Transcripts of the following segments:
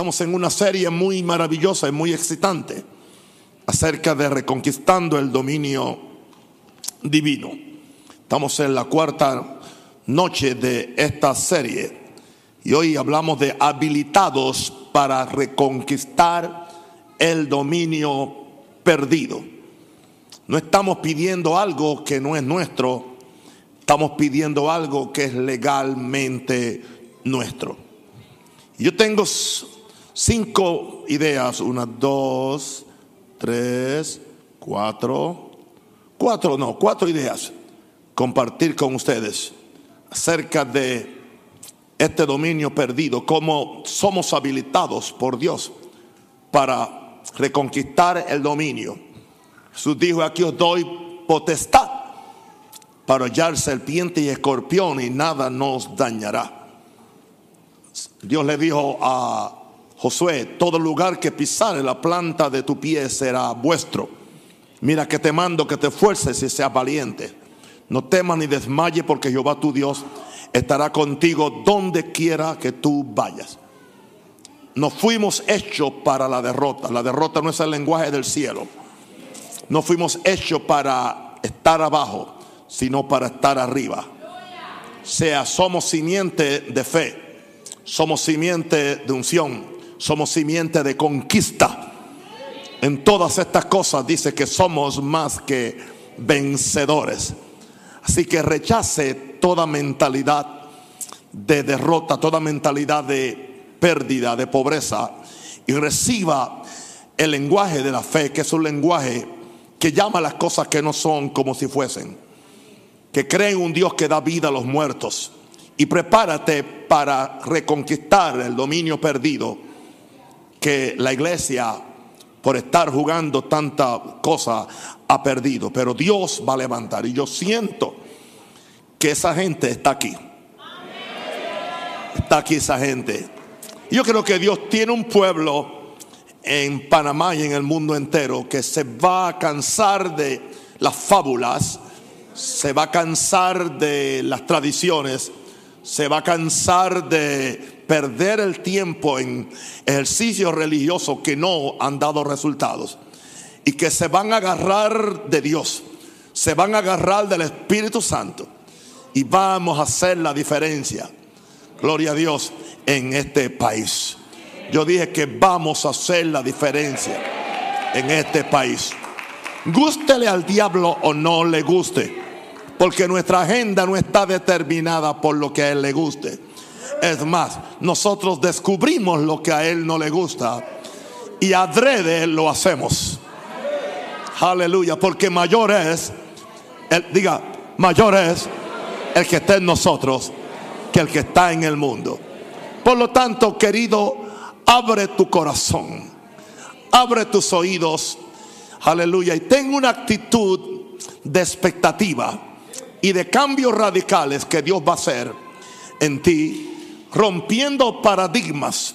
Estamos en una serie muy maravillosa y muy excitante acerca de reconquistando el dominio divino. Estamos en la cuarta noche de esta serie y hoy hablamos de habilitados para reconquistar el dominio perdido. No estamos pidiendo algo que no es nuestro, estamos pidiendo algo que es legalmente nuestro. Yo tengo cinco ideas, una, dos, tres, cuatro, cuatro, no, cuatro ideas, compartir con ustedes acerca de este dominio perdido, cómo somos habilitados por Dios para reconquistar el dominio. Jesús dijo, aquí os doy potestad para hallar serpiente y escorpión y nada nos dañará. Dios le dijo a Josué, todo lugar que pisare la planta de tu pie será vuestro. Mira que te mando que te esfuerces y seas valiente. No temas ni desmayes porque Jehová tu Dios estará contigo donde quiera que tú vayas. No fuimos hechos para la derrota. La derrota no es el lenguaje del cielo. No fuimos hechos para estar abajo, sino para estar arriba. Sea, somos simiente de fe somos simiente de unción, somos simiente de conquista. En todas estas cosas dice que somos más que vencedores. Así que rechace toda mentalidad de derrota, toda mentalidad de pérdida, de pobreza y reciba el lenguaje de la fe, que es un lenguaje que llama las cosas que no son como si fuesen, que cree en un Dios que da vida a los muertos y prepárate para reconquistar el dominio perdido que la iglesia por estar jugando tanta cosa ha perdido. Pero Dios va a levantar y yo siento que esa gente está aquí. Está aquí esa gente. Yo creo que Dios tiene un pueblo en Panamá y en el mundo entero que se va a cansar de las fábulas, se va a cansar de las tradiciones se va a cansar de perder el tiempo en ejercicios religiosos que no han dado resultados y que se van a agarrar de Dios, se van a agarrar del Espíritu Santo y vamos a hacer la diferencia, gloria a Dios, en este país. Yo dije que vamos a hacer la diferencia en este país. Gústele al diablo o no le guste. Porque nuestra agenda no está determinada por lo que a Él le guste. Es más, nosotros descubrimos lo que a Él no le gusta y adrede lo hacemos. Aleluya, porque mayor es, el, diga, mayor es el que está en nosotros que el que está en el mundo. Por lo tanto, querido, abre tu corazón, abre tus oídos, aleluya, y ten una actitud de expectativa y de cambios radicales que Dios va a hacer en ti, rompiendo paradigmas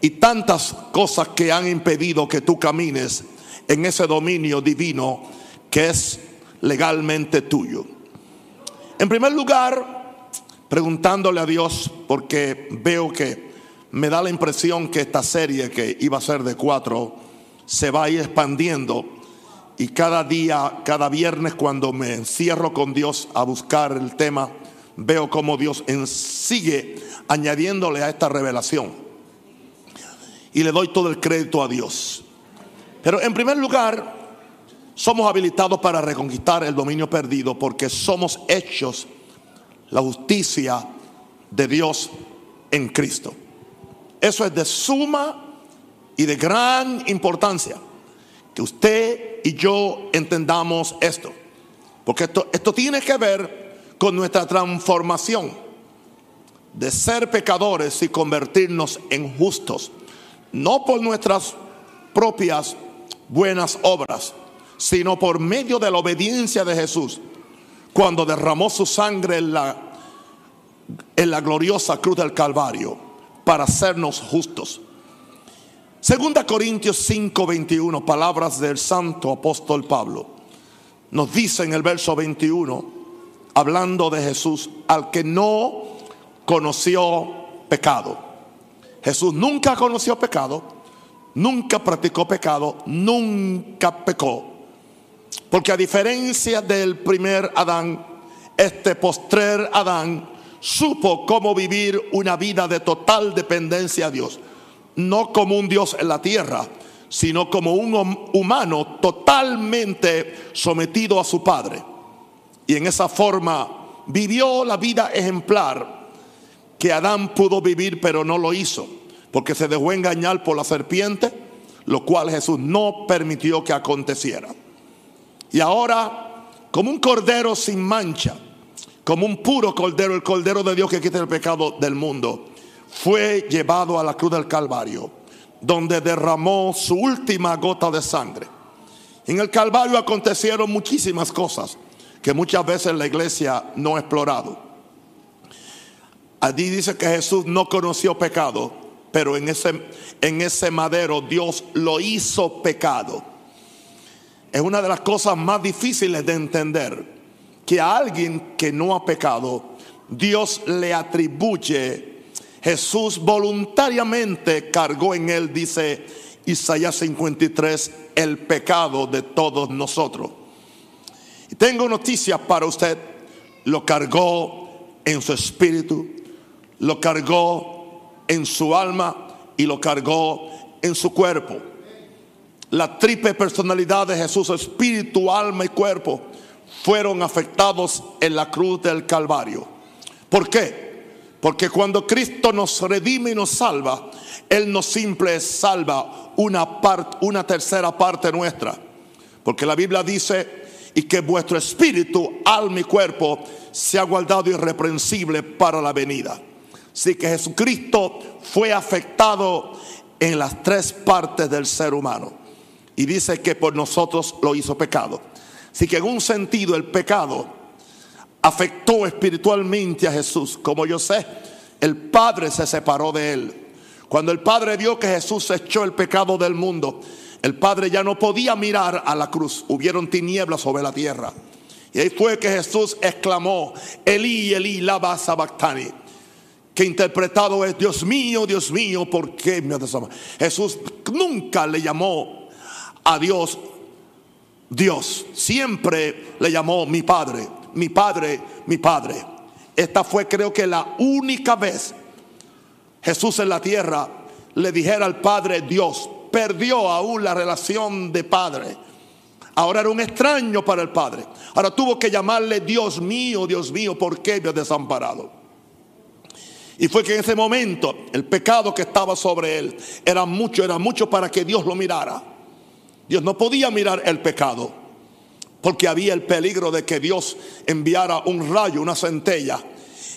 y tantas cosas que han impedido que tú camines en ese dominio divino que es legalmente tuyo. En primer lugar, preguntándole a Dios, porque veo que me da la impresión que esta serie que iba a ser de cuatro se va a ir expandiendo y cada día, cada viernes cuando me encierro con Dios a buscar el tema, veo cómo Dios sigue añadiéndole a esta revelación. Y le doy todo el crédito a Dios. Pero en primer lugar, somos habilitados para reconquistar el dominio perdido porque somos hechos la justicia de Dios en Cristo. Eso es de suma y de gran importancia que usted y yo entendamos esto. Porque esto, esto tiene que ver con nuestra transformación de ser pecadores y convertirnos en justos. No por nuestras propias buenas obras, sino por medio de la obediencia de Jesús, cuando derramó su sangre en la, en la gloriosa cruz del Calvario para hacernos justos. Segunda Corintios 5:21, palabras del santo apóstol Pablo. Nos dice en el verso 21, hablando de Jesús, al que no conoció pecado. Jesús nunca conoció pecado, nunca practicó pecado, nunca pecó. Porque a diferencia del primer Adán, este postrer Adán supo cómo vivir una vida de total dependencia a Dios. No como un Dios en la tierra, sino como un humano totalmente sometido a su Padre. Y en esa forma vivió la vida ejemplar que Adán pudo vivir, pero no lo hizo, porque se dejó engañar por la serpiente, lo cual Jesús no permitió que aconteciera. Y ahora, como un cordero sin mancha, como un puro cordero, el cordero de Dios que quita el pecado del mundo, fue llevado a la cruz del Calvario, donde derramó su última gota de sangre. En el Calvario acontecieron muchísimas cosas que muchas veces la iglesia no ha explorado. Allí dice que Jesús no conoció pecado, pero en ese, en ese madero Dios lo hizo pecado. Es una de las cosas más difíciles de entender que a alguien que no ha pecado, Dios le atribuye, Jesús voluntariamente cargó en él, dice Isaías 53, el pecado de todos nosotros. Y tengo noticias para usted, lo cargó en su espíritu, lo cargó en su alma y lo cargó en su cuerpo. La triple personalidad de Jesús, espíritu, alma y cuerpo, fueron afectados en la cruz del Calvario. ¿Por qué? Porque cuando Cristo nos redime y nos salva, Él no simple salva una, parte, una tercera parte nuestra. Porque la Biblia dice, y que vuestro espíritu, alma y cuerpo sea guardado irreprensible para la venida. Así que Jesucristo fue afectado en las tres partes del ser humano. Y dice que por nosotros lo hizo pecado. Así que en un sentido el pecado afectó espiritualmente a Jesús. Como yo sé, el Padre se separó de él. Cuando el Padre vio que Jesús echó el pecado del mundo, el Padre ya no podía mirar a la cruz. Hubieron tinieblas sobre la tierra. Y ahí fue que Jesús exclamó, Elí, Elí, lava sabactani. Que interpretado es, Dios mío, Dios mío, ¿por qué me desamado? Jesús nunca le llamó a Dios Dios. Siempre le llamó mi Padre, mi Padre, mi Padre. Esta fue creo que la única vez Jesús en la tierra le dijera al Padre Dios. Perdió aún la relación de Padre. Ahora era un extraño para el Padre. Ahora tuvo que llamarle Dios mío, Dios mío, ¿por qué me has desamparado? Y fue que en ese momento el pecado que estaba sobre él era mucho, era mucho para que Dios lo mirara. Dios no podía mirar el pecado porque había el peligro de que Dios enviara un rayo, una centella.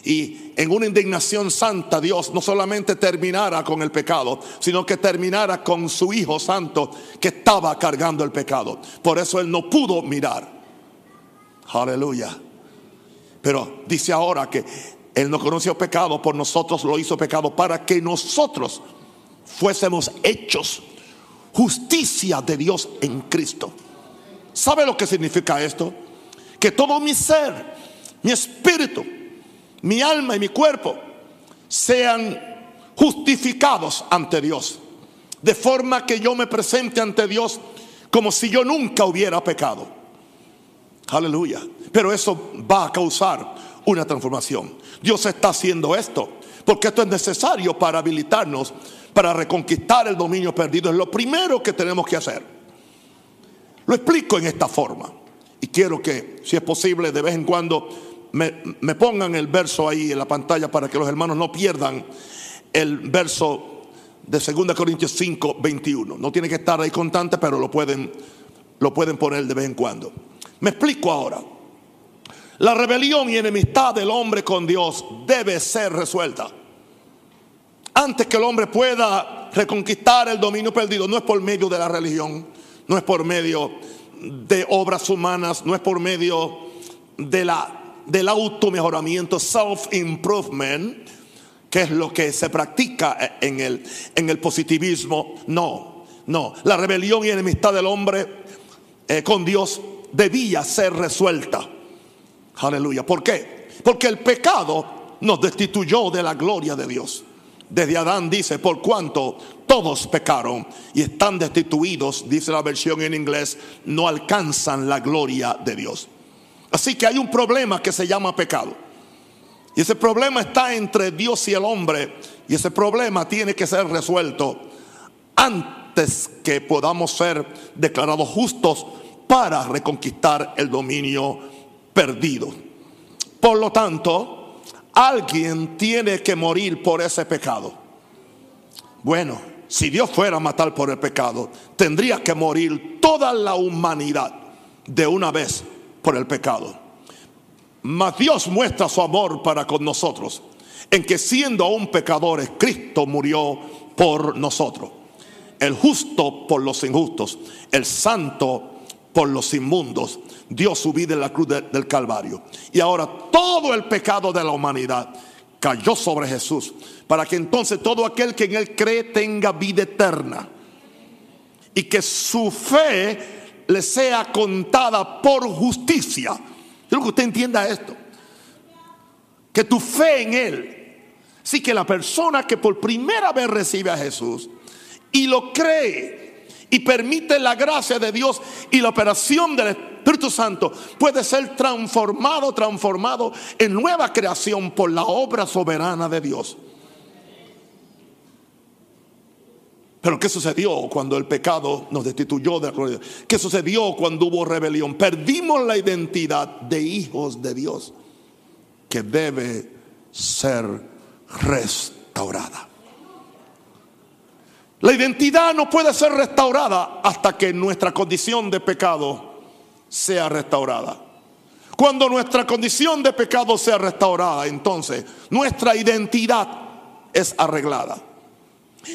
Y en una indignación santa Dios no solamente terminara con el pecado, sino que terminara con su Hijo Santo que estaba cargando el pecado. Por eso Él no pudo mirar. Aleluya. Pero dice ahora que Él no conoció pecado, por nosotros lo hizo pecado para que nosotros fuésemos hechos justicia de Dios en Cristo. ¿Sabe lo que significa esto? Que todo mi ser, mi espíritu, mi alma y mi cuerpo sean justificados ante Dios. De forma que yo me presente ante Dios como si yo nunca hubiera pecado. Aleluya. Pero eso va a causar una transformación. Dios está haciendo esto porque esto es necesario para habilitarnos para reconquistar el dominio perdido. Es lo primero que tenemos que hacer. Lo explico en esta forma. Y quiero que, si es posible, de vez en cuando me, pongan el verso ahí en la pantalla para que los hermanos no pierdan el verso de 2 Corintios 5, 21. No tiene que estar ahí constante, pero lo pueden, lo pueden poner de vez en cuando. Me explico ahora. La rebelión y enemistad del hombre con Dios debe ser resuelta antes que el hombre pueda reconquistar el dominio perdido, no es por medio de la religión, no es por medio de obras humanas, no es por medio de la, del automejoramiento, self-improvement, que es lo que se practica en el, en el positivismo. No, no. La rebelión y enemistad del hombre eh, con Dios debía ser resuelta. Aleluya. ¿Por qué? Porque el pecado nos destituyó de la gloria de Dios. Desde Adán dice, por cuanto todos pecaron y están destituidos, dice la versión en inglés, no alcanzan la gloria de Dios. Así que hay un problema que se llama pecado. Y ese problema está entre Dios y el hombre. Y ese problema tiene que ser resuelto antes que podamos ser declarados justos para reconquistar el dominio perdido. Por lo tanto, alguien tiene que morir por ese pecado. Bueno, si Dios fuera a matar por el pecado, tendría que morir toda la humanidad de una vez por el pecado. Mas Dios muestra su amor para con nosotros, en que siendo aún pecadores, Cristo murió por nosotros. El justo por los injustos, el santo por los inmundos, dio su vida en la cruz del Calvario. Y ahora todo el pecado de la humanidad cayó sobre Jesús, para que entonces todo aquel que en él cree tenga vida eterna. Y que su fe le sea contada por justicia. Quiero que usted entienda esto. Que tu fe en Él. Sí que la persona que por primera vez recibe a Jesús y lo cree y permite la gracia de Dios y la operación del Espíritu Santo puede ser transformado, transformado en nueva creación por la obra soberana de Dios. Pero ¿qué sucedió cuando el pecado nos destituyó de la gloria? ¿Qué sucedió cuando hubo rebelión? Perdimos la identidad de hijos de Dios que debe ser restaurada. La identidad no puede ser restaurada hasta que nuestra condición de pecado sea restaurada. Cuando nuestra condición de pecado sea restaurada, entonces nuestra identidad es arreglada.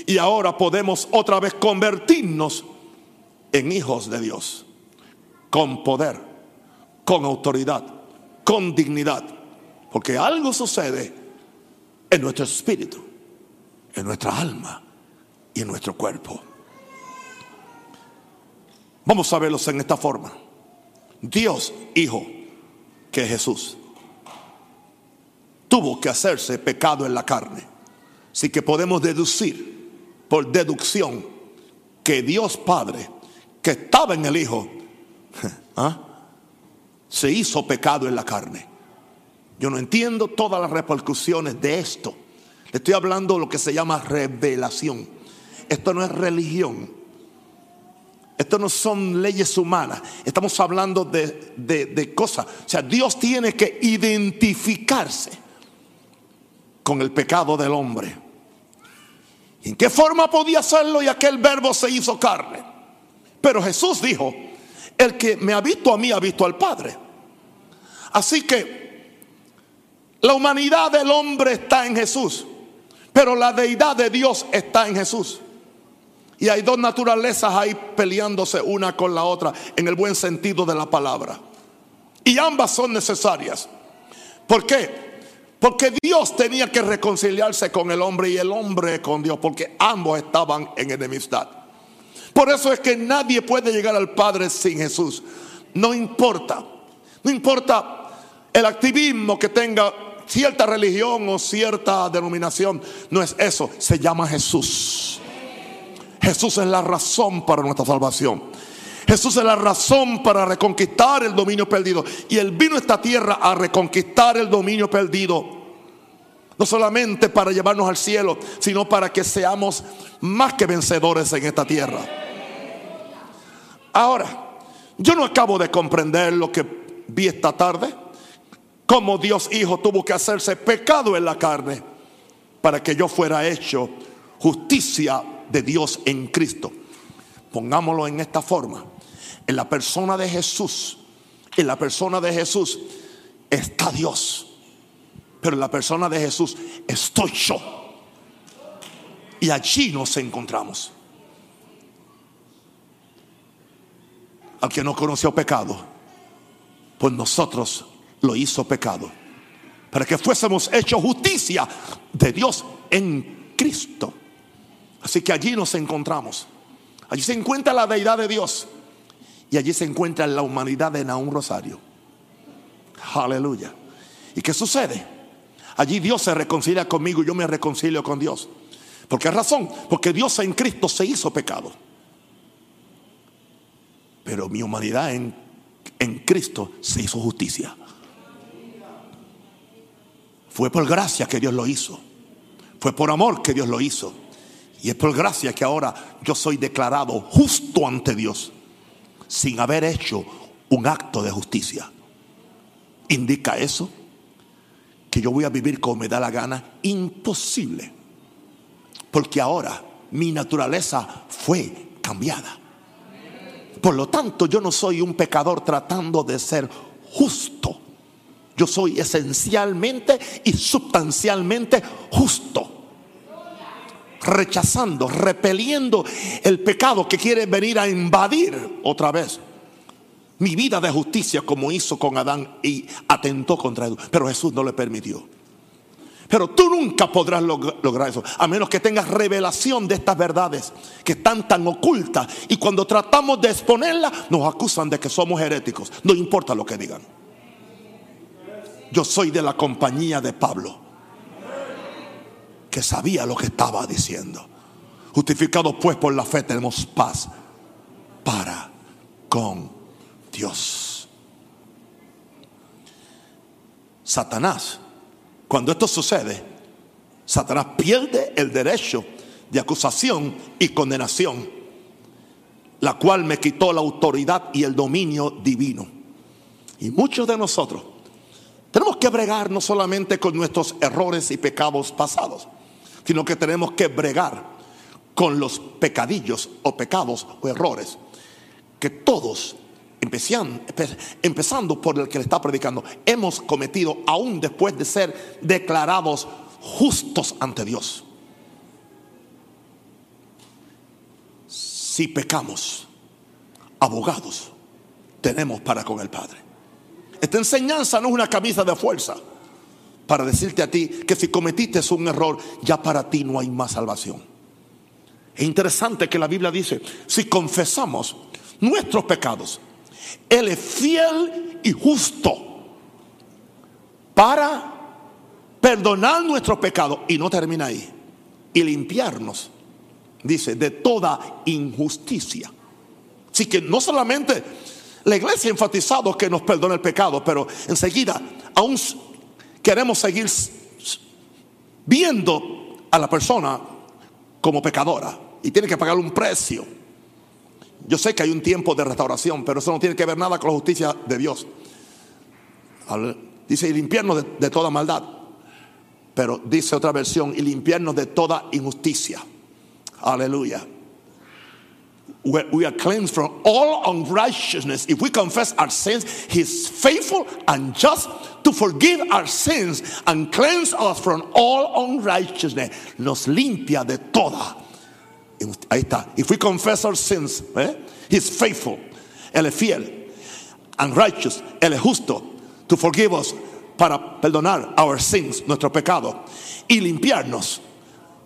Y ahora podemos otra vez convertirnos en hijos de Dios, con poder, con autoridad, con dignidad. Porque algo sucede en nuestro espíritu, en nuestra alma y en nuestro cuerpo. Vamos a verlos en esta forma. Dios, Hijo, que es Jesús, tuvo que hacerse pecado en la carne. Así que podemos deducir por deducción que Dios Padre, que estaba en el Hijo, ¿ah? se hizo pecado en la carne. Yo no entiendo todas las repercusiones de esto. Le estoy hablando de lo que se llama revelación. Esto no es religión. Esto no son leyes humanas. Estamos hablando de, de cosas. O sea, Dios tiene que identificarse con el pecado del hombre. ¿En qué forma podía hacerlo? Y aquel verbo se hizo carne. Pero Jesús dijo, el que me ha visto a mí ha visto al Padre. Así que la humanidad del hombre está en Jesús, pero la deidad de Dios está en Jesús. Y hay dos naturalezas ahí peleándose una con la otra en el buen sentido de la palabra. Y ambas son necesarias. ¿Por qué? Porque Dios tenía que reconciliarse con el hombre y el hombre con Dios, porque ambos estaban en enemistad. Por eso es que nadie puede llegar al Padre sin Jesús. No importa, no importa el activismo que tenga cierta religión o cierta denominación, no es eso, se llama Jesús. Jesús es la razón para nuestra salvación. Jesús es la razón para reconquistar el dominio perdido. Y Él vino a esta tierra a reconquistar el dominio perdido. No solamente para llevarnos al cielo, sino para que seamos más que vencedores en esta tierra. Ahora, yo no acabo de comprender lo que vi esta tarde. Cómo Dios Hijo tuvo que hacerse pecado en la carne para que yo fuera hecho justicia de Dios en Cristo. Pongámoslo en esta forma. En la persona de Jesús, en la persona de Jesús está Dios. Pero en la persona de Jesús estoy yo. Y allí nos encontramos. Al que no conoció pecado, pues nosotros lo hizo pecado. Para que fuésemos hechos justicia de Dios en Cristo. Así que allí nos encontramos. Allí se encuentra la deidad de Dios. Y allí se encuentra la humanidad de Naún Rosario. Aleluya. ¿Y qué sucede? Allí Dios se reconcilia conmigo y yo me reconcilio con Dios. ¿Por qué razón? Porque Dios en Cristo se hizo pecado. Pero mi humanidad en, en Cristo se hizo justicia. Fue por gracia que Dios lo hizo. Fue por amor que Dios lo hizo. Y es por gracia que ahora yo soy declarado justo ante Dios sin haber hecho un acto de justicia. ¿Indica eso? Que yo voy a vivir como me da la gana. Imposible. Porque ahora mi naturaleza fue cambiada. Por lo tanto, yo no soy un pecador tratando de ser justo. Yo soy esencialmente y sustancialmente justo. Rechazando, repeliendo el pecado que quiere venir a invadir otra vez mi vida de justicia como hizo con Adán y atentó contra él. Pero Jesús no le permitió. Pero tú nunca podrás lograr eso, a menos que tengas revelación de estas verdades que están tan ocultas. Y cuando tratamos de exponerlas, nos acusan de que somos heréticos. No importa lo que digan. Yo soy de la compañía de Pablo, que sabía lo que estaba diciendo. Justificados pues por la fe tenemos paz para con Dios. Satanás cuando esto sucede, Satanás pierde el derecho de acusación y condenación, la cual me quitó la autoridad y el dominio divino. Y muchos de nosotros tenemos que bregar no solamente con nuestros errores y pecados pasados, sino que tenemos que bregar con los pecadillos o pecados o errores que todos empezando por el que le está predicando, hemos cometido aún después de ser declarados justos ante Dios. Si pecamos, abogados tenemos para con el Padre. Esta enseñanza no es una camisa de fuerza para decirte a ti que si cometiste un error, ya para ti no hay más salvación. Es interesante que la Biblia dice, si confesamos nuestros pecados, él es fiel y justo para perdonar nuestros pecados y no termina ahí. Y limpiarnos, dice, de toda injusticia. Así que no solamente la iglesia ha enfatizado que nos perdona el pecado, pero enseguida aún queremos seguir viendo a la persona como pecadora y tiene que pagar un precio. Yo sé que hay un tiempo de restauración, pero eso no tiene que ver nada con la justicia de Dios. Dice, y limpiarnos de, de toda maldad. Pero dice otra versión, y limpiarnos de toda injusticia. Aleluya. Where we are cleansed from all unrighteousness. If we confess our sins, He is faithful and just to forgive our sins and cleanse us from all unrighteousness. Nos limpia de toda Ahí está. If we confess our sins, eh? He's faithful. Él es fiel. And righteous. Él es justo. To forgive us. Para perdonar our sins, nuestro pecado. Y limpiarnos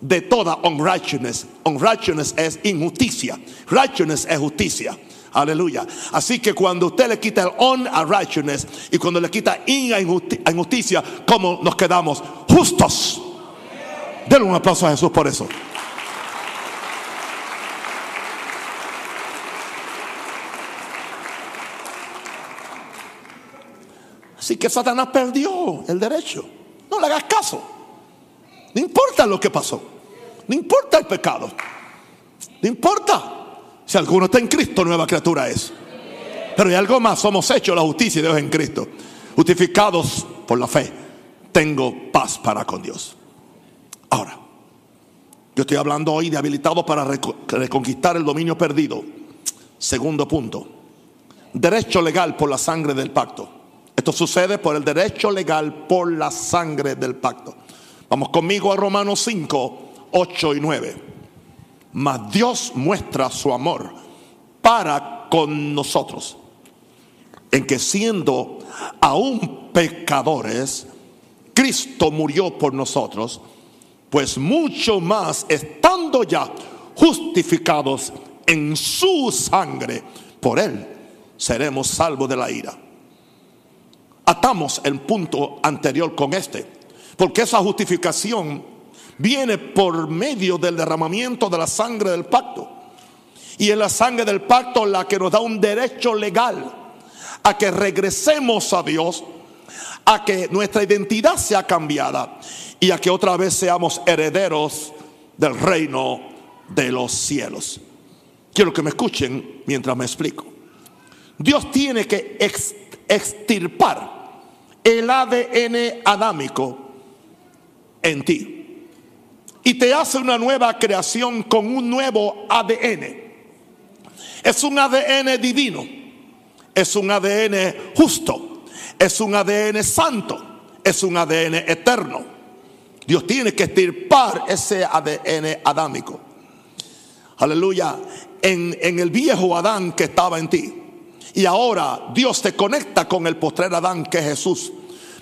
de toda unrighteousness. Unrighteousness es injusticia. Righteousness es justicia. Aleluya. Así que cuando usted le quita el on a righteousness y cuando le quita in a injusticia, ¿cómo nos quedamos? Justos. Denle un aplauso a Jesús por eso. Así que Satanás perdió el derecho. No le hagas caso. No importa lo que pasó. No importa el pecado. No importa. Si alguno está en Cristo, nueva criatura es. Pero hay algo más. Somos hechos la justicia de Dios en Cristo. Justificados por la fe. Tengo paz para con Dios. Ahora, yo estoy hablando hoy de habilitado para reconquistar el dominio perdido. Segundo punto. Derecho legal por la sangre del pacto. Esto sucede por el derecho legal, por la sangre del pacto. Vamos conmigo a Romanos 5, 8 y 9. Mas Dios muestra su amor para con nosotros, en que siendo aún pecadores, Cristo murió por nosotros, pues mucho más estando ya justificados en su sangre, por él seremos salvos de la ira atamos el punto anterior con este. Porque esa justificación viene por medio del derramamiento de la sangre del pacto. Y es la sangre del pacto la que nos da un derecho legal a que regresemos a Dios, a que nuestra identidad sea cambiada y a que otra vez seamos herederos del reino de los cielos. Quiero que me escuchen mientras me explico. Dios tiene que extirpar el ADN adámico en ti. Y te hace una nueva creación con un nuevo ADN. Es un ADN divino. Es un ADN justo. Es un ADN santo. Es un ADN eterno. Dios tiene que estirpar ese ADN adámico. Aleluya. En, en el viejo Adán que estaba en ti. Y ahora Dios te conecta con el postrer Adán que es Jesús.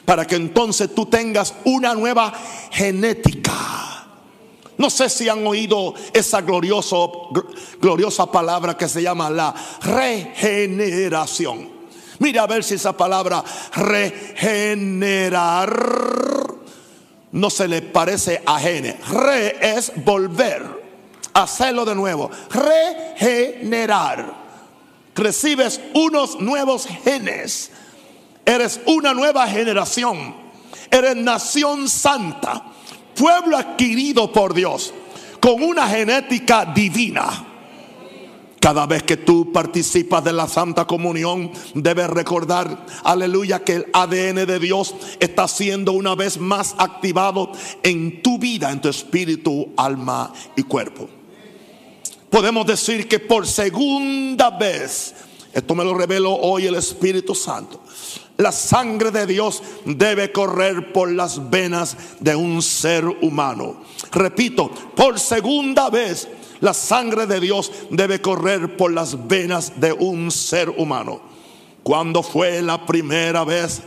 Para que entonces tú tengas una nueva genética. No sé si han oído esa glorioso, gloriosa palabra que se llama la regeneración. Mira a ver si esa palabra regenerar no se le parece a gene. Re es volver, hacerlo de nuevo. Regenerar recibes unos nuevos genes. Eres una nueva generación. Eres nación santa. Pueblo adquirido por Dios. Con una genética divina. Cada vez que tú participas de la Santa Comunión, debes recordar, aleluya, que el ADN de Dios está siendo una vez más activado en tu vida, en tu espíritu, alma y cuerpo podemos decir que por segunda vez, esto me lo reveló hoy el Espíritu Santo, la sangre de Dios debe correr por las venas de un ser humano. Repito, por segunda vez, la sangre de Dios debe correr por las venas de un ser humano. Cuando fue la primera vez?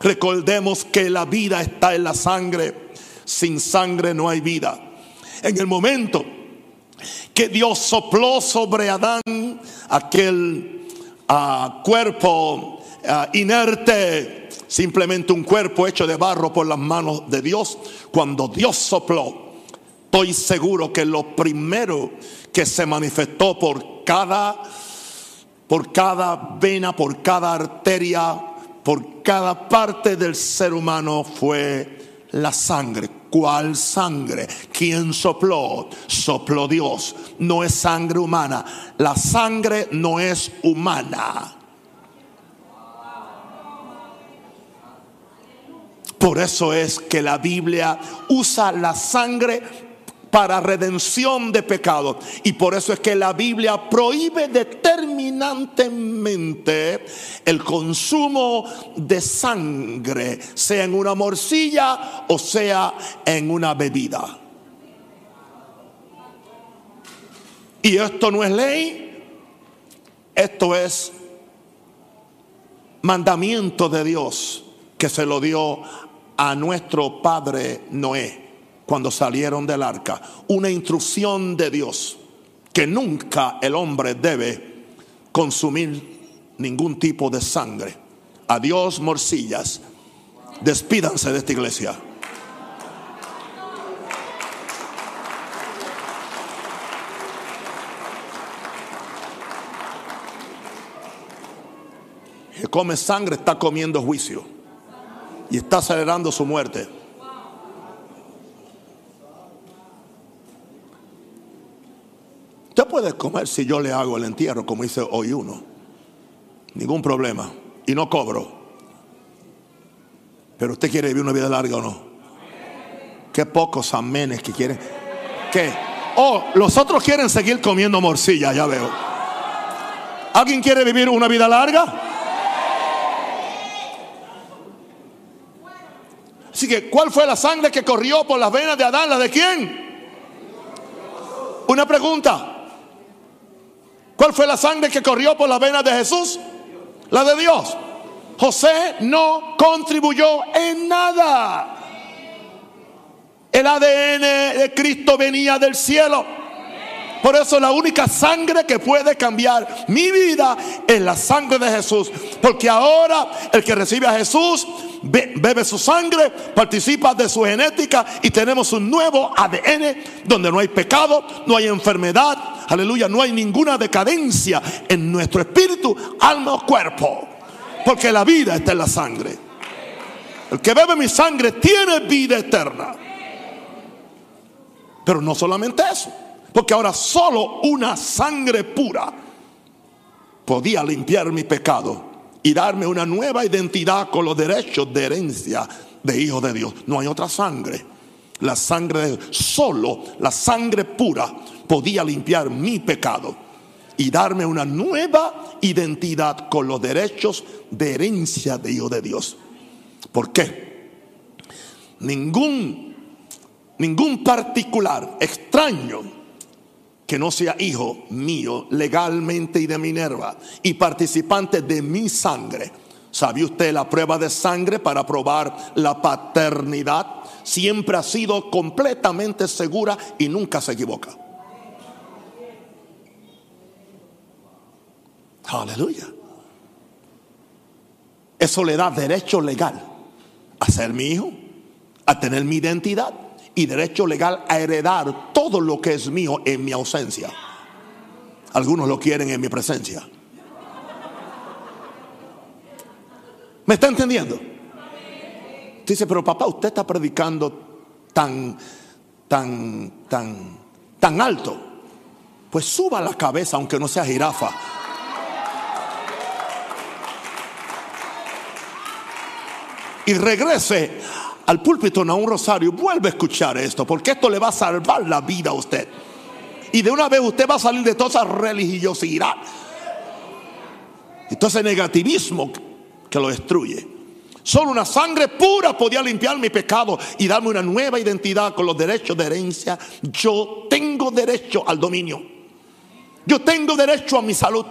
Recordemos que la vida está en la sangre. Sin sangre no hay vida. En el momento que Dios sopló sobre Adán aquel ah, cuerpo ah, inerte, simplemente un cuerpo hecho de barro por las manos de Dios. Cuando Dios sopló, estoy seguro que lo primero que se manifestó por cada por cada vena, por cada arteria, por cada parte del ser humano fue la sangre ¿Cuál sangre? ¿Quién sopló? Sopló Dios. No es sangre humana. La sangre no es humana. Por eso es que la Biblia usa la sangre para redención de pecado. Y por eso es que la Biblia prohíbe determinantemente el consumo de sangre, sea en una morcilla o sea en una bebida. Y esto no es ley, esto es mandamiento de Dios que se lo dio a nuestro padre Noé cuando salieron del arca. Una instrucción de Dios que nunca el hombre debe consumir ningún tipo de sangre. Adiós, morcillas. Despídanse de esta iglesia. que come sangre está comiendo juicio y está acelerando su muerte. Usted puede comer si yo le hago el entierro, como hice hoy uno. Ningún problema. Y no cobro. Pero usted quiere vivir una vida larga o no. Qué pocos amenes que quieren. ¿Qué? Oh, los otros quieren seguir comiendo morcilla, ya veo. ¿Alguien quiere vivir una vida larga? Así que, ¿cuál fue la sangre que corrió por las venas de Adán? ¿La de quién? Una pregunta. ¿Cuál fue la sangre que corrió por la vena de Jesús? La de Dios. José no contribuyó en nada. El ADN de Cristo venía del cielo. Por eso la única sangre que puede cambiar mi vida es la sangre de Jesús. Porque ahora el que recibe a Jesús bebe su sangre, participa de su genética y tenemos un nuevo ADN donde no hay pecado, no hay enfermedad, aleluya, no hay ninguna decadencia en nuestro espíritu, alma o cuerpo. Porque la vida está en la sangre. El que bebe mi sangre tiene vida eterna. Pero no solamente eso. Porque ahora solo una sangre pura podía limpiar mi pecado y darme una nueva identidad con los derechos de herencia de hijo de Dios. No hay otra sangre. La sangre de Dios, solo la sangre pura podía limpiar mi pecado y darme una nueva identidad con los derechos de herencia de hijo de Dios. ¿Por qué? Ningún ningún particular extraño que no sea hijo mío legalmente y de Minerva y participante de mi sangre. ¿Sabe usted la prueba de sangre para probar la paternidad? Siempre ha sido completamente segura y nunca se equivoca. Aleluya. Eso le da derecho legal a ser mi hijo, a tener mi identidad y derecho legal a heredar todo lo que es mío en mi ausencia. Algunos lo quieren en mi presencia. ¿Me está entendiendo? Dice, pero papá, usted está predicando tan, tan, tan, tan alto. Pues suba la cabeza aunque no sea jirafa. Y regrese al púlpito a un rosario, vuelve a escuchar esto, porque esto le va a salvar la vida a usted. Y de una vez usted va a salir de toda esa religiosidad. Y todo ese negativismo que lo destruye. Solo una sangre pura podía limpiar mi pecado y darme una nueva identidad con los derechos de herencia. Yo tengo derecho al dominio. Yo tengo derecho a mi salud.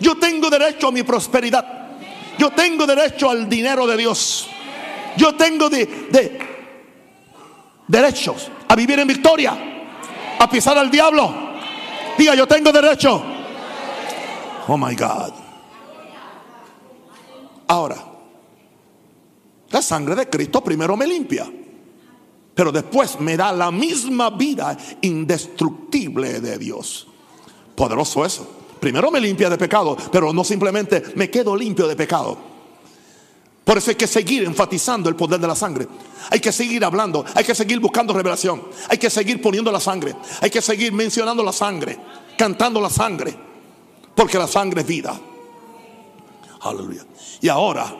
Yo tengo derecho a mi prosperidad. Yo tengo derecho al dinero de Dios. Yo tengo de, derechos a vivir en victoria, a pisar al diablo. Diga, yo tengo derecho. Oh my God. Ahora, la sangre de Cristo primero me limpia, pero después me da la misma vida indestructible de Dios. Poderoso eso. Primero me limpia de pecado, pero no simplemente me quedo limpio de pecado por eso hay que seguir enfatizando el poder de la sangre. Hay que seguir hablando, hay que seguir buscando revelación, hay que seguir poniendo la sangre, hay que seguir mencionando la sangre, cantando la sangre, porque la sangre es vida. Aleluya. Y ahora,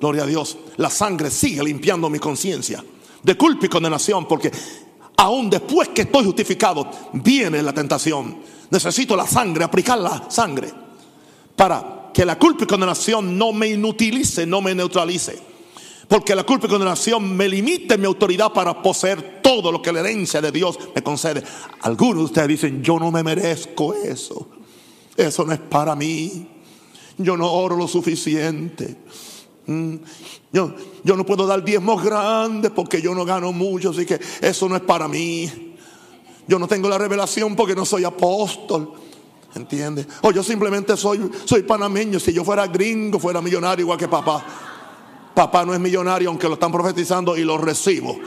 gloria a Dios, la sangre sigue limpiando mi conciencia de culpa y condenación, porque aún después que estoy justificado, viene la tentación. Necesito la sangre, aplicar la sangre para que la culpa y condenación no me inutilice, no me neutralice. Porque la culpa y condenación me limite mi autoridad para poseer todo lo que la herencia de Dios me concede. Algunos de ustedes dicen, yo no me merezco eso. Eso no es para mí. Yo no oro lo suficiente. Mm, yo, yo no puedo dar diezmos grandes porque yo no gano mucho, así que eso no es para mí. Yo no tengo la revelación porque no soy apóstol. ¿Entiendes? O yo simplemente soy, soy panameño. Si yo fuera gringo, fuera millonario igual que papá. Papá no es millonario, aunque lo están profetizando y lo recibo.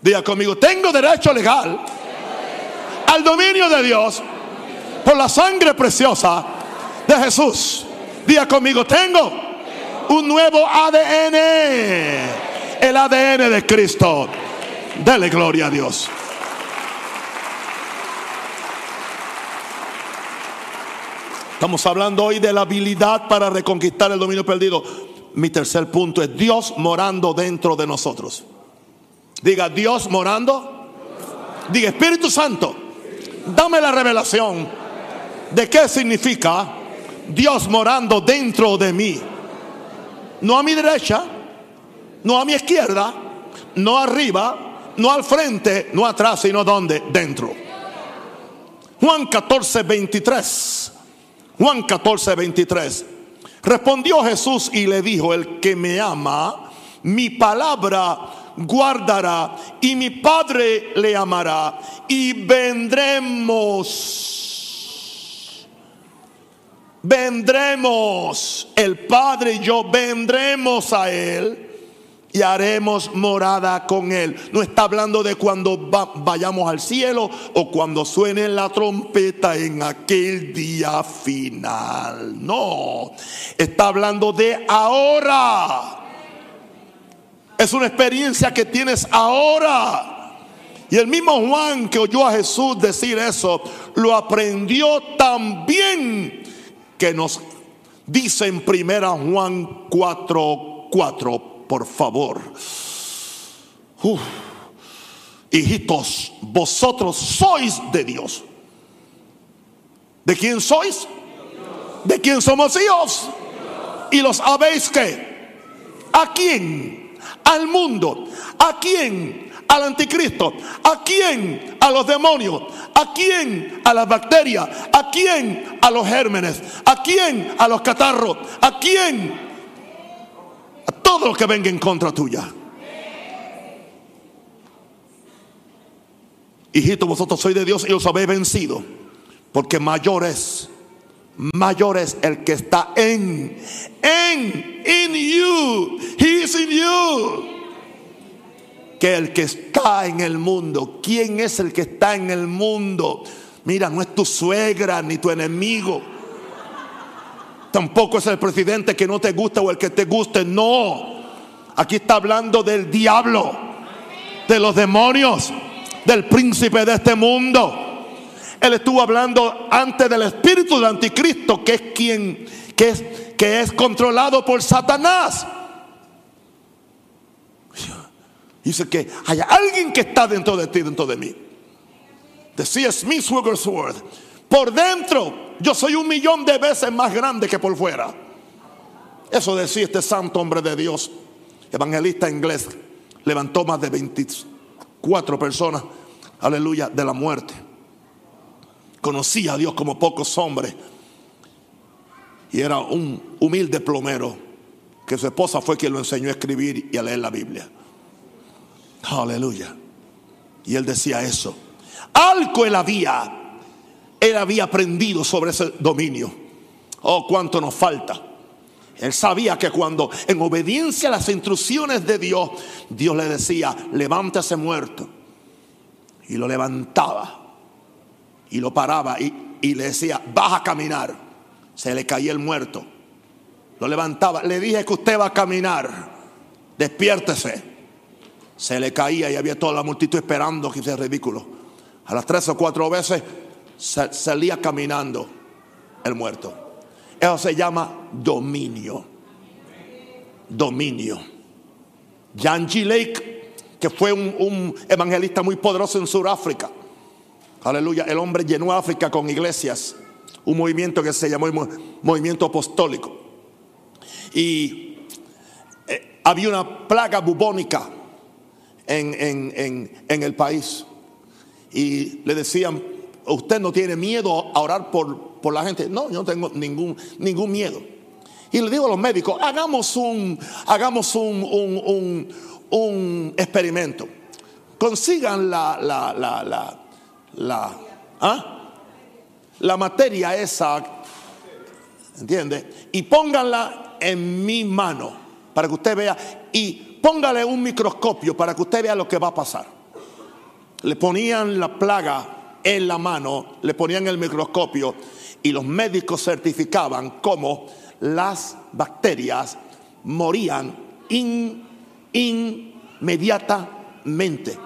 Diga conmigo, tengo derecho legal al dominio de Dios por la sangre preciosa de Jesús. Diga conmigo, tengo un nuevo ADN, el ADN de Cristo. Dale gloria a Dios. Estamos hablando hoy de la habilidad para reconquistar el dominio perdido. Mi tercer punto es Dios morando dentro de nosotros. Diga Dios morando. Diga Espíritu Santo. Dame la revelación de qué significa Dios morando dentro de mí. No a mi derecha, no a mi izquierda, no arriba, no al frente, no atrás, sino donde? Dentro. Juan 14, 23. Juan 14, 23. Respondió Jesús y le dijo, el que me ama, mi palabra guardará y mi Padre le amará y vendremos. Vendremos, el Padre y yo vendremos a Él y haremos morada con Él. No está hablando de cuando vayamos al cielo o cuando suene la trompeta en aquel día final. No, está hablando de ahora. Es una experiencia que tienes ahora. Y el mismo Juan que oyó a Jesús decir eso, lo aprendió también que nos dice en primera Juan 4, 4 por favor. Hijitos, vosotros sois de Dios. ¿De quién sois? ¿De quién somos hijos? ¿Y los habéis que? ¿A quién? Al mundo. ¿A quién? Al anticristo. ¿A quién? A los demonios. ¿A quién? A las bacterias. ¿A quién? A los gérmenes. ¿A quién? A los catarros. ¿A quién? Todo lo que venga en contra tuya. Hijito, vosotros sois de Dios y os habéis vencido. Porque mayor es, mayor es el que está en, en, in you. He is in you. Que el que está en el mundo. ¿Quién es el que está en el mundo? Mira, no es tu suegra ni tu enemigo. Tampoco es el presidente que no te gusta o el que te guste. No. Aquí está hablando del diablo, de los demonios, del príncipe de este mundo. Él estuvo hablando antes del espíritu del anticristo, que es quien que es, que es controlado por Satanás. Dice que hay alguien que está dentro de ti, dentro de mí. Decía Smith Wigglesworth, por dentro yo soy un millón de veces más grande que por fuera. Eso decía este santo hombre de Dios, evangelista inglés. Levantó más de 24 personas, aleluya, de la muerte. Conocía a Dios como pocos hombres. Y era un humilde plomero que su esposa fue quien lo enseñó a escribir y a leer la Biblia. Aleluya. Y él decía eso. Algo él había él había aprendido sobre ese dominio. Oh, cuánto nos falta. Él sabía que cuando en obediencia a las instrucciones de Dios, Dios le decía, levántese muerto. Y lo levantaba. Y lo paraba y, y le decía, vas a caminar. Se le caía el muerto. Lo levantaba. Le dije que usted va a caminar. Despiértese. Se le caía y había toda la multitud esperando que sea ridículo. A las tres o cuatro veces salía caminando el muerto. Eso se llama dominio. Dominio. Jan G. Lake, que fue un, evangelista muy poderoso en Sudáfrica. Aleluya. El hombre llenó África con iglesias. Un movimiento que se llamó movimiento apostólico. Y eh, había una plaga bubónica en, en el país. Y le decían, usted no tiene miedo a orar por, por la gente. No, yo no tengo ningún, ningún miedo. Y le digo a los médicos, hagamos un, hagamos un, un, un, experimento. Consigan la, la, la, la, la, ¿ah? la materia esa, ¿entiende? Y pónganla en mi mano para que usted vea. Y póngale un microscopio para que usted vea lo que va a pasar. Le ponían la plaga en la mano, le ponían el microscopio y los médicos certificaban cómo las bacterias morían inmediatamente.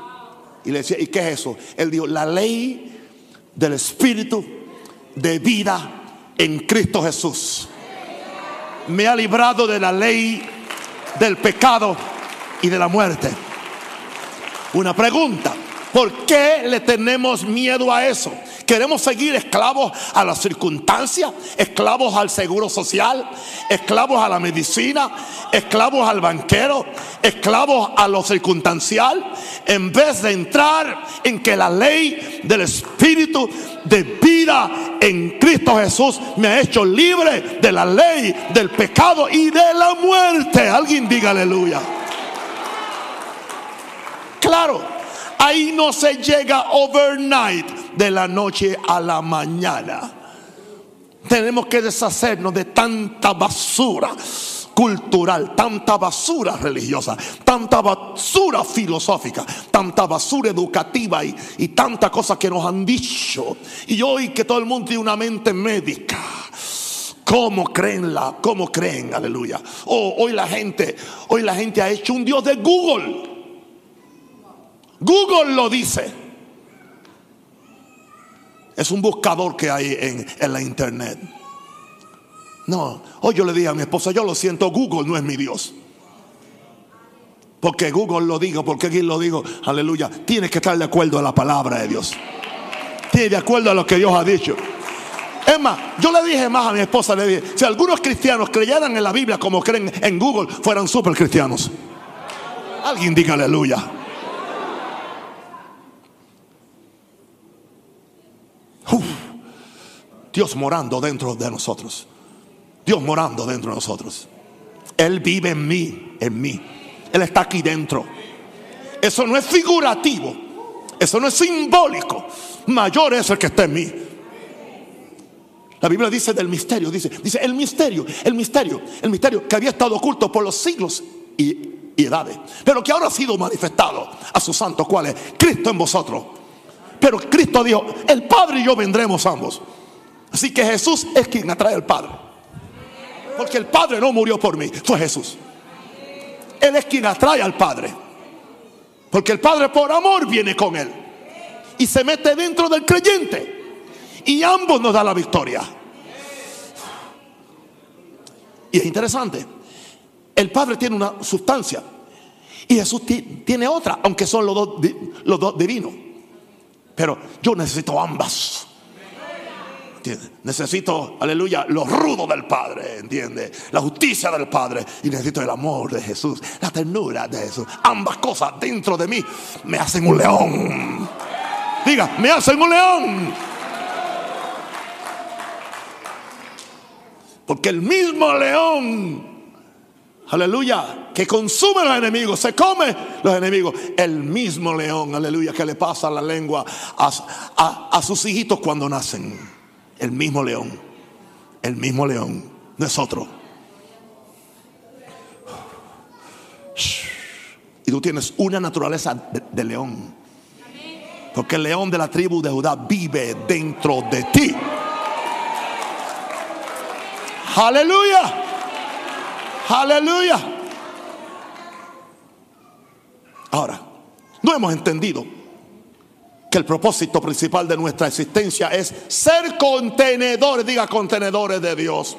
Y le decía, ¿y qué es eso? Él dijo, la ley del espíritu de vida en Cristo Jesús. Me ha librado de la ley del pecado y de la muerte. Una pregunta. ¿Por qué le tenemos miedo a eso? Queremos seguir esclavos a las circunstancias, esclavos al seguro social, esclavos a la medicina, esclavos al banquero, esclavos a lo circunstancial, en vez de entrar en que la ley del Espíritu de vida en Cristo Jesús me ha hecho libre de la ley del pecado y de la muerte. Alguien diga aleluya. claro, ahí no se llega overnight de la noche a la mañana. Tenemos que deshacernos de tanta basura cultural, tanta basura religiosa, tanta basura filosófica, tanta basura educativa y, y tanta cosa que nos han dicho. Y hoy que todo el mundo tiene una mente médica. ¿Cómo creen la? ¿Cómo creen? Aleluya. Oh, hoy la gente, hoy la gente ha hecho un Dios de Google. Google lo dice. Es un buscador que hay en, en la internet. No, hoy yo le dije a mi esposa, yo lo siento, Google no es mi Dios. Porque Google lo digo, porque aquí lo digo, aleluya. Tienes que estar de acuerdo a la palabra de Dios. Tienes de acuerdo a lo que Dios ha dicho. Es más, yo le dije más a mi esposa, le dije, si algunos cristianos creyeran en la Biblia como creen en Google, fueran super cristianos. Alguien diga aleluya. Dios morando dentro de nosotros. Dios morando dentro de nosotros. Él vive en mí, en mí. Él está aquí dentro. Eso no es figurativo. Eso no es simbólico. Mayor es el que está en mí. La Biblia dice del misterio, dice, dice el misterio, el misterio, el misterio que había estado oculto por los siglos y, edades, pero que ahora ha sido manifestado a su santo, cual es Cristo en vosotros. Pero Cristo dijo, el Padre y yo vendremos ambos. Así que Jesús es quien atrae al Padre. Porque el Padre no murió por mí, fue Jesús. Él es quien atrae al Padre. Porque el Padre por amor viene con él. Y se mete dentro del creyente. Y ambos nos da la victoria. Y es interesante. El Padre tiene una sustancia. Y Jesús tiene otra, aunque son los dos, los dos divinos. Pero yo necesito ambas. Necesito, aleluya, lo rudo del Padre, ¿entiende? La justicia del Padre. Y necesito el amor de Jesús, la ternura de Jesús. Ambas cosas dentro de mí me hacen un león. Diga, me hacen un león. Porque el mismo león, aleluya, que consume a los enemigos, se come los enemigos. El mismo león, aleluya, que le pasa la lengua a, a sus hijitos cuando nacen. El mismo león. El mismo león. No es otro. Y tú tienes una naturaleza de, león. Porque el león de la tribu de Judá vive dentro de ti. Aleluya. Aleluya. Ahora, no hemos entendido que el propósito principal de nuestra existencia es ser contenedores, diga contenedores de Dios.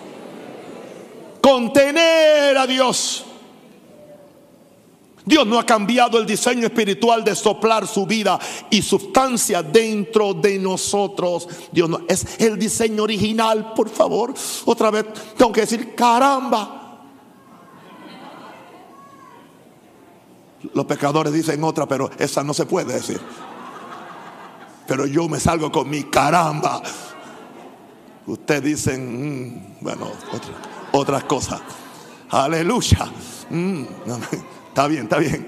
Contener a Dios. Dios no ha cambiado el diseño espiritual de soplar su vida y sustancia dentro de nosotros. Dios no es el diseño original, por favor. Otra vez tengo que decir, caramba. Los pecadores dicen otra, pero esa no se puede decir. Pero yo me salgo con mi caramba. Ustedes dicen, mm, bueno, otras cosas. Aleluya. Mm, está bien, está bien.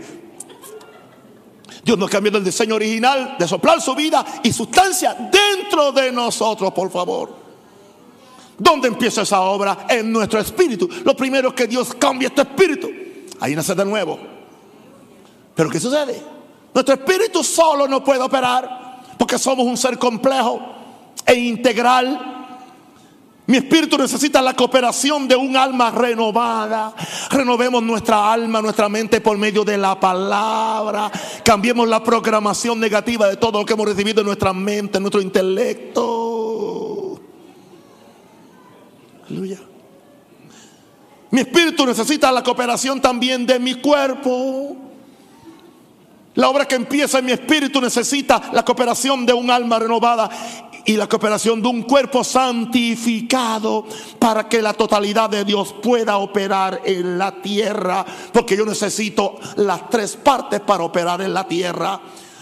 Dios nos cambió el diseño original de soplar su vida y sustancia dentro de nosotros, por favor. ¿Dónde empieza esa obra? En nuestro espíritu. Lo primero es que Dios cambia este espíritu. Ahí nace de nuevo. Pero ¿qué sucede? Nuestro espíritu solo no puede operar porque somos un ser complejo e integral. Mi espíritu necesita la cooperación de un alma renovada. Renovemos nuestra alma, nuestra mente por medio de la palabra. Cambiemos la programación negativa de todo lo que hemos recibido en nuestra mente, en nuestro intelecto. Aleluya. Mi espíritu necesita la cooperación también de mi cuerpo. La obra que empieza en mi espíritu necesita la cooperación de un alma renovada y la cooperación de un cuerpo santificado para que la totalidad de Dios pueda operar en la tierra. Porque yo necesito las tres partes para operar en la tierra.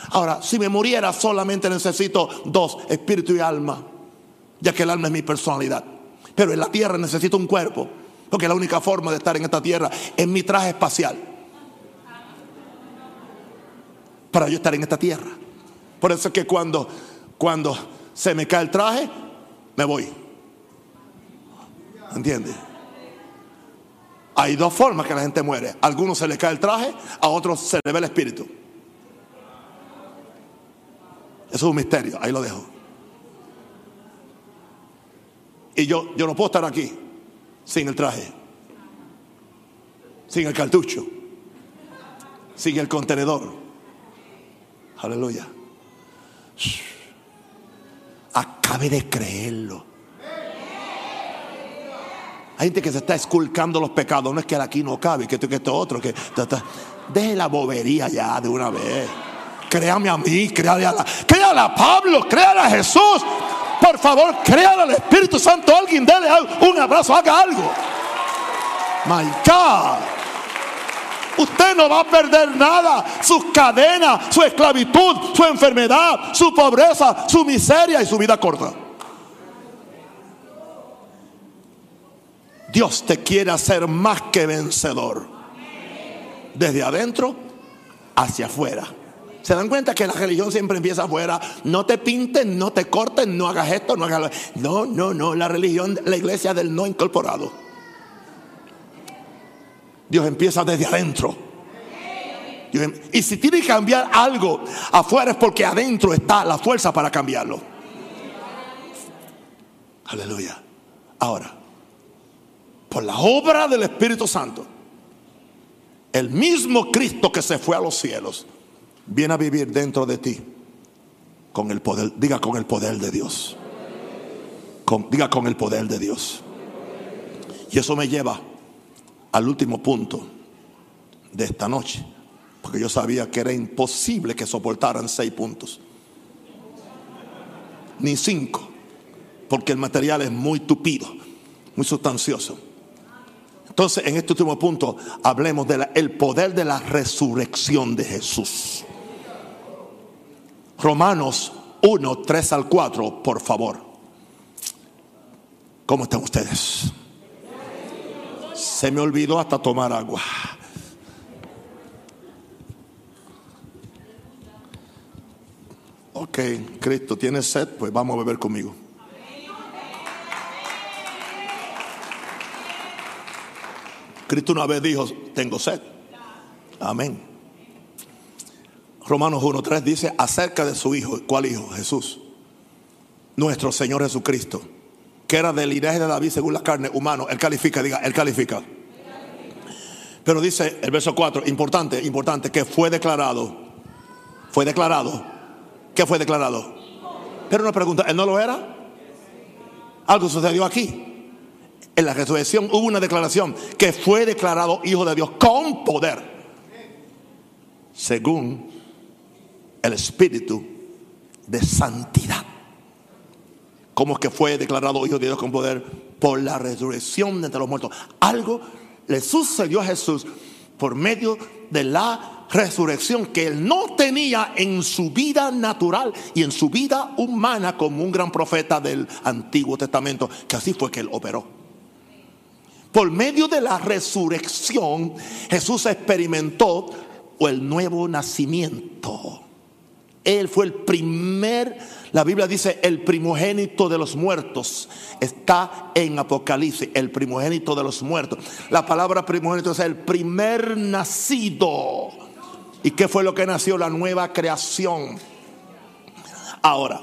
Ahora, si me muriera solamente necesito dos, espíritu y alma, ya que el alma es mi personalidad. Pero en la tierra necesito un cuerpo, porque la única forma de estar en esta tierra es mi traje espacial. Para yo estar en esta tierra. Por eso es que cuando, cuando se me cae el traje, me voy. ¿Entiendes? Hay dos formas que la gente muere. Algunos se le cae el traje, a otros se le ve el espíritu. Eso es un misterio, ahí lo dejo. Y yo, yo no puedo estar aquí sin el traje, sin el cartucho, sin el contenedor. Aleluya. Acabe de creerlo. Hay gente que se está esculcando los pecados. No es que aquí no cabe, que esto, que esto otro. Que, deje la bobería ya de una vez. Créame a mí, créale a, créale a Pablo, créale a Jesús. Por favor, créale al Espíritu Santo. Alguien dele un abrazo, haga algo. My God. Usted no va a perder nada. Sus cadenas, su esclavitud, su enfermedad, su pobreza, su miseria y su vida corta. Dios te quiere hacer más que vencedor. Desde adentro hacia afuera. ¿Se dan cuenta que la religión siempre empieza afuera? No te pinten, no te corten, no hagas esto, no hagas No, no, no. La religión, la iglesia del no incorporado. Dios empieza desde adentro. Em, y si tiene que cambiar algo afuera es porque adentro está la fuerza para cambiarlo. Aleluya. Ahora, por la obra del Espíritu Santo, el mismo Cristo que se fue a los cielos, viene a vivir dentro de ti con el poder, diga con el poder de Dios. diga con el poder de Dios. Y eso me lleva al último punto de esta noche, porque yo sabía que era imposible que soportaran seis puntos, ni cinco, porque el material es muy tupido, muy sustancioso. Entonces, en este último punto, hablemos del poder de la resurrección de Jesús. Romanos 1, 3 al 4, por favor. ¿Cómo están ustedes? Se me olvidó hasta tomar agua. Ok, Cristo, ¿tienes sed? Pues vamos a beber conmigo. Cristo una vez dijo, tengo sed. Amén. Romanos 1.3 dice acerca de su hijo. ¿Cuál hijo? Jesús. Nuestro Señor Jesucristo. Que era del linaje de David según la carne humano. Él califica, diga, él califica. Pero dice el verso 4, importante, importante, que fue declarado. Fue declarado. ¿Qué fue declarado? Pero una pregunta, ¿él no lo era? Algo sucedió aquí en la resurrección hubo una declaración que fue declarado hijo de Dios con poder, según el espíritu de santidad. ¿Cómo es que fue declarado hijo de Dios con poder? Por la resurrección de entre los muertos. Algo le sucedió a Jesús por medio de la resurrección que él no tenía en su vida natural y en su vida humana como un gran profeta del Antiguo Testamento, que así fue que él operó. Por medio de la resurrección, Jesús experimentó el nuevo nacimiento. Él fue el primer, la Biblia dice, el primogénito de los muertos. Está en Apocalipsis, el primogénito de los muertos. La palabra primogénito es el primer nacido. ¿Y qué fue lo que nació? La nueva creación. Ahora,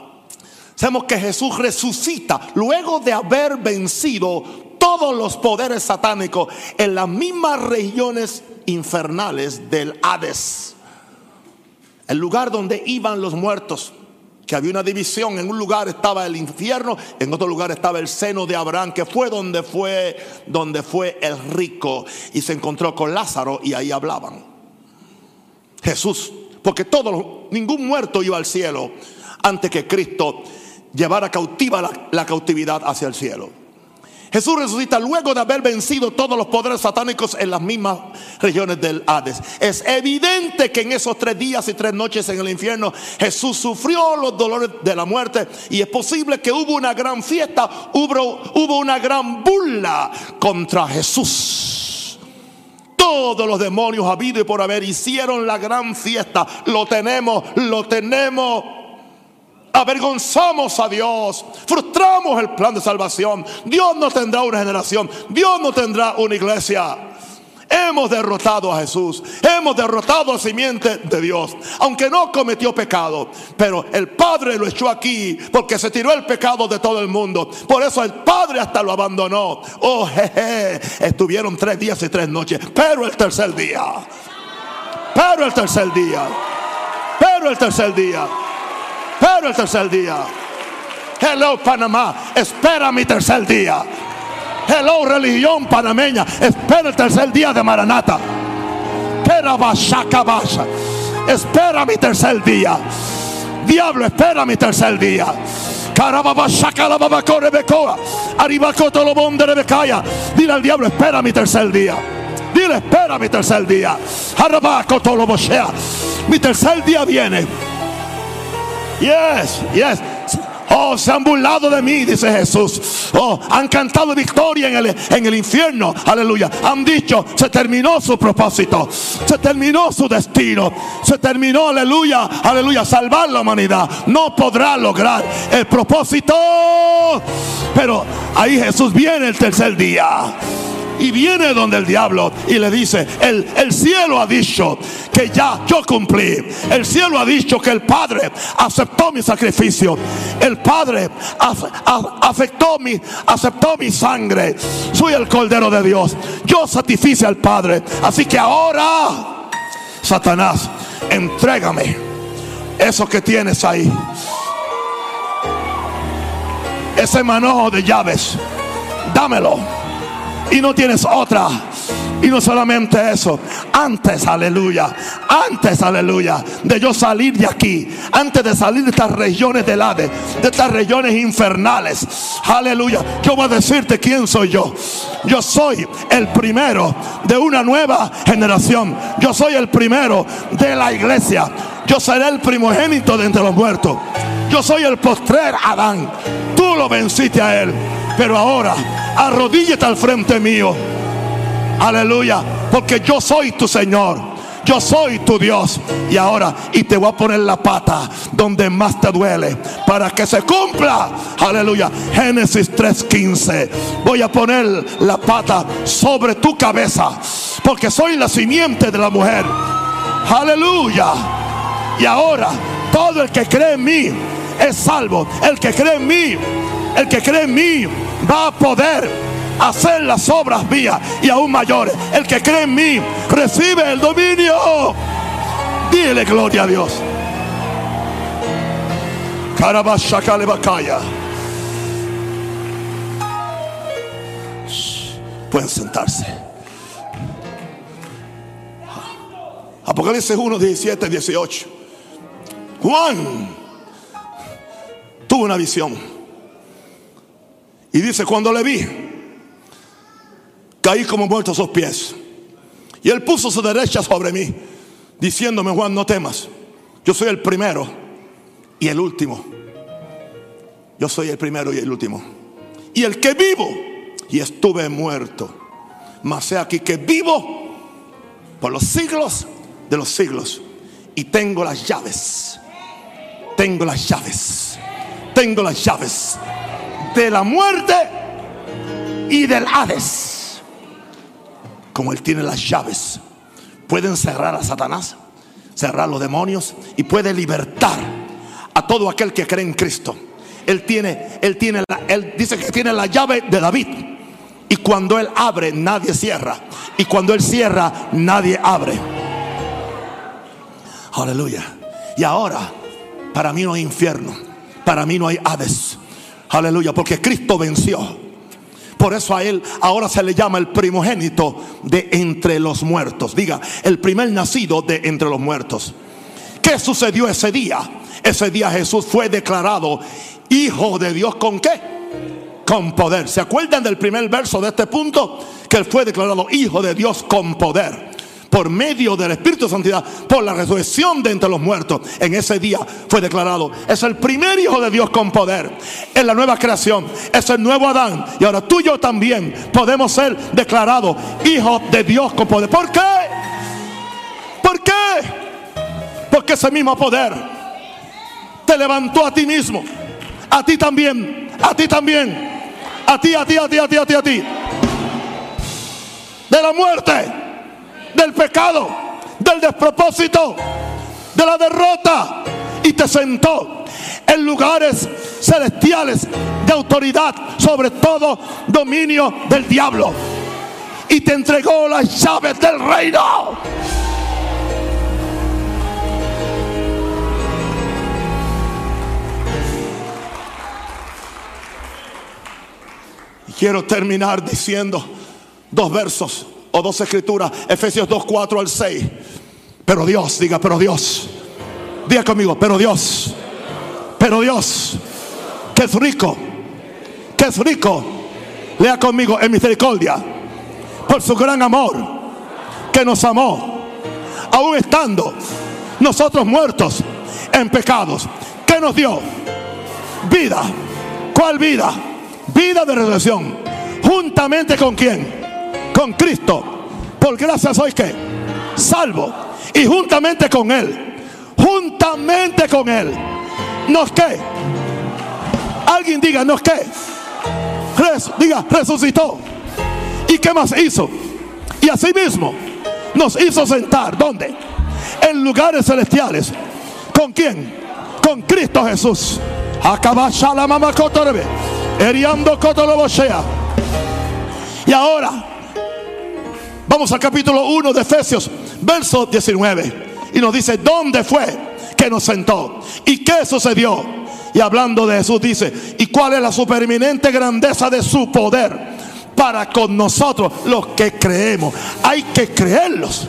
sabemos que Jesús resucita luego de haber vencido todos los poderes satánicos en las mismas regiones infernales del Hades. El lugar donde iban los muertos. Que había una división. En un lugar estaba el infierno, en otro lugar estaba el seno de Abraham, que fue donde fue, donde fue el rico. Y se encontró con Lázaro y ahí hablaban. Jesús, porque todo, ningún muerto iba al cielo antes que Cristo llevara cautiva la cautividad hacia el cielo. Jesús resucita luego de haber vencido todos los poderes satánicos en las mismas regiones del Hades. Es evidente que en esos tres días y tres noches en el infierno Jesús sufrió los dolores de la muerte y es posible que hubo una gran fiesta, hubo, hubo una gran burla contra Jesús Todos los demonios habido y por haber hicieron la gran fiesta. Lo tenemos, lo tenemos. Avergonzamos a Dios, frustramos el plan de salvación. Dios no tendrá una generación, Dios no tendrá una iglesia. Hemos derrotado a Jesús. Hemos derrotado a simiente de Dios. Aunque no cometió pecado. Pero el Padre lo echó aquí porque se tiró el pecado de todo el mundo. Por eso el Padre hasta lo abandonó. Oh, jeje. Estuvieron tres días y tres noches. Pero el tercer día. Pero el tercer día. Pero el tercer día. Pero el tercer día. Hello Panamá. Espera mi tercer día. Hello, religión panameña. Espera el tercer día de Maranata. Espera mi tercer día. Diablo, espera mi tercer día. Dile al diablo, espera mi tercer día. Dile, espera mi tercer día. Mi tercer día viene. Yes, yes. Oh, se han burlado de mí, dice Jesús. Oh, han cantado victoria en el, en el infierno. Aleluya. Han dicho, se terminó su propósito. Se terminó su destino. Se terminó, aleluya, aleluya, salvar la humanidad. No podrá lograr el propósito. Pero ahí Jesús viene el tercer día y viene donde el diablo y le dice, el, el cielo ha dicho que ya yo cumplí. El cielo ha dicho que el Padre aceptó mi sacrificio. El Padre afectó mi, aceptó mi sangre. Soy el Cordero de Dios. Yo satisfice al Padre. Así que ahora, Satanás, entrégame eso que tienes ahí. Ese manojo de llaves. Dámelo y no tienes otra. Y no solamente eso, antes, aleluya, antes, aleluya, de yo salir de aquí, antes de salir de estas regiones del Hades, de estas regiones infernales, aleluya, yo voy a decirte quién soy yo. Yo soy el primero de una nueva generación. Yo soy el primero de la iglesia. Yo seré el primogénito de entre los muertos. Yo soy el postrer Adán. Tú lo venciste a él. Pero ahora, arrodíllate al frente mío. Aleluya. Porque yo soy tu Señor. Yo soy tu Dios. Y ahora, y te voy a poner la pata donde más te duele. Para que se cumpla. Aleluya. Génesis 3:15. Voy a poner la pata sobre tu cabeza. Porque soy la simiente de la mujer. Aleluya. Y ahora, todo el que cree en mí es salvo. El que cree en mí el que cree en mí va a poder hacer las obras mías y aún mayores. El que cree en mí recibe el dominio. Dile gloria a Dios. Pueden sentarse. Apocalipsis 1, 17, 18. Juan tuvo una visión. Y dice, cuando le vi, caí como muerto a sus pies. Y él puso su derecha sobre mí, diciéndome, Juan, no temas. Yo soy el primero y el último. Yo soy el primero y el último. Y el que vivo, y estuve muerto. Mas sé aquí que vivo por los siglos de los siglos. Y tengo las llaves. Tengo las llaves. Tengo las llaves de la muerte y del Hades. Como Él tiene las llaves, pueden cerrar a Satanás, cerrar los demonios y puede libertar a todo aquel que cree en Cristo. Él tiene, él tiene, él dice que tiene la llave de David. Y cuando él abre, nadie cierra. Y cuando él cierra, nadie abre. Aleluya. Y ahora, para mí no hay infierno. Para mí no hay Hades. Aleluya, porque Cristo venció. Por eso a él ahora se le llama el primogénito de entre los muertos. Diga, el primer nacido de entre los muertos. ¿Qué sucedió ese día? Ese día Jesús fue declarado hijo de Dios con qué? Con poder. ¿Se acuerdan del primer verso de este punto? Que él fue declarado hijo de Dios con poder. Por medio del Espíritu de Santidad, por la resurrección de entre los muertos. En ese día fue declarado, es el primer hijo de Dios con poder, es la nueva creación, es el nuevo Adán. Y ahora tú y yo también podemos ser declarados hijos de Dios con poder. ¿Por qué? ¿Por qué? Porque ese mismo poder te levantó a ti mismo, a ti también, a ti también, a ti, a ti, a ti, a ti, a ti, a ti. De la muerte del pecado, del despropósito, de la derrota. Y te sentó en lugares celestiales de autoridad sobre todo dominio del diablo. Y te entregó las llaves del reino. Quiero terminar diciendo dos versos o dos escrituras, Efesios 2, 4 al 6. Pero Dios, diga, pero Dios. Diga conmigo, pero Dios. Pero Dios, que es rico, que es rico. Lea conmigo en misericordia. Por su gran amor, que nos amó, aún estando nosotros muertos en pecados, que nos dio vida. ¿Cuál vida? Vida de resurrección. Juntamente con quién? Con Cristo, por gracia soy que salvo. Y juntamente con Él, juntamente con Él, nos que. Alguien diga, nos que. diga, resucitó. ¿Y qué más hizo? Y así mismo nos hizo sentar, ¿dónde? En lugares celestiales. ¿Con quién? Con Cristo Jesús. la mamá Y ahora Vamos al capítulo 1 de Efesios, verso 19. Y nos dice, ¿dónde fue que nos sentó? ¿Y qué sucedió? Y hablando de Jesús dice, ¿y cuál es la supereminente grandeza de su poder para con nosotros los que creemos? Hay que creerlos.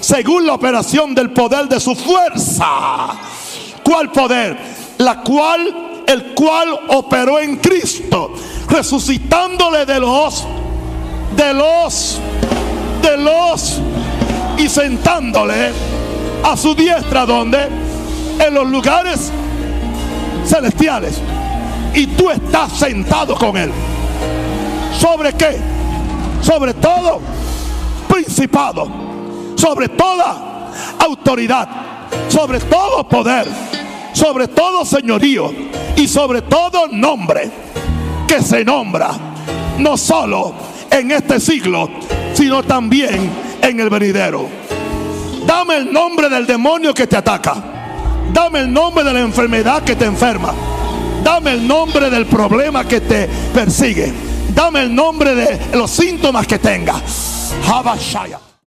Según la operación del poder de su fuerza. ¿Cuál poder? La cual, el cual operó en Cristo, resucitándole de los, de los y sentándole a su diestra donde en los lugares celestiales. Y tú estás sentado con él. Sobre qué sobre todo principado. Sobre toda autoridad. Sobre todo poder. Sobre todo señorío. Y sobre todo nombre que se nombra. No solo en este siglo sino también en el venidero. Dame el nombre del demonio que te ataca. Dame el nombre de la enfermedad que te enferma. Dame el nombre del problema que te persigue. Dame el nombre de los síntomas que tengas. Habashaya.